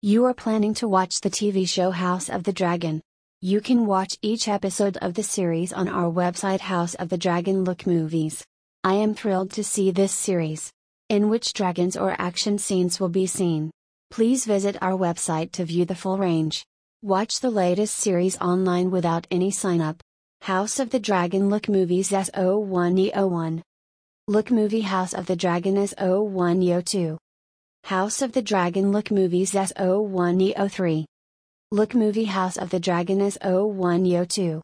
You are planning to watch the TV show House of the Dragon. You can watch each episode of the series on our website House of the Dragon Look Movies. I am thrilled to see this series, in which dragons or action scenes will be seen. Please visit our website to view the full range. Watch the latest series online without any sign up. House of the Dragon Look Movies S01 E01. Look Movie House of the Dragon S01 E02. House of the Dragon Look Movies S01 E03. Look Movie House of the Dragon S01 E02.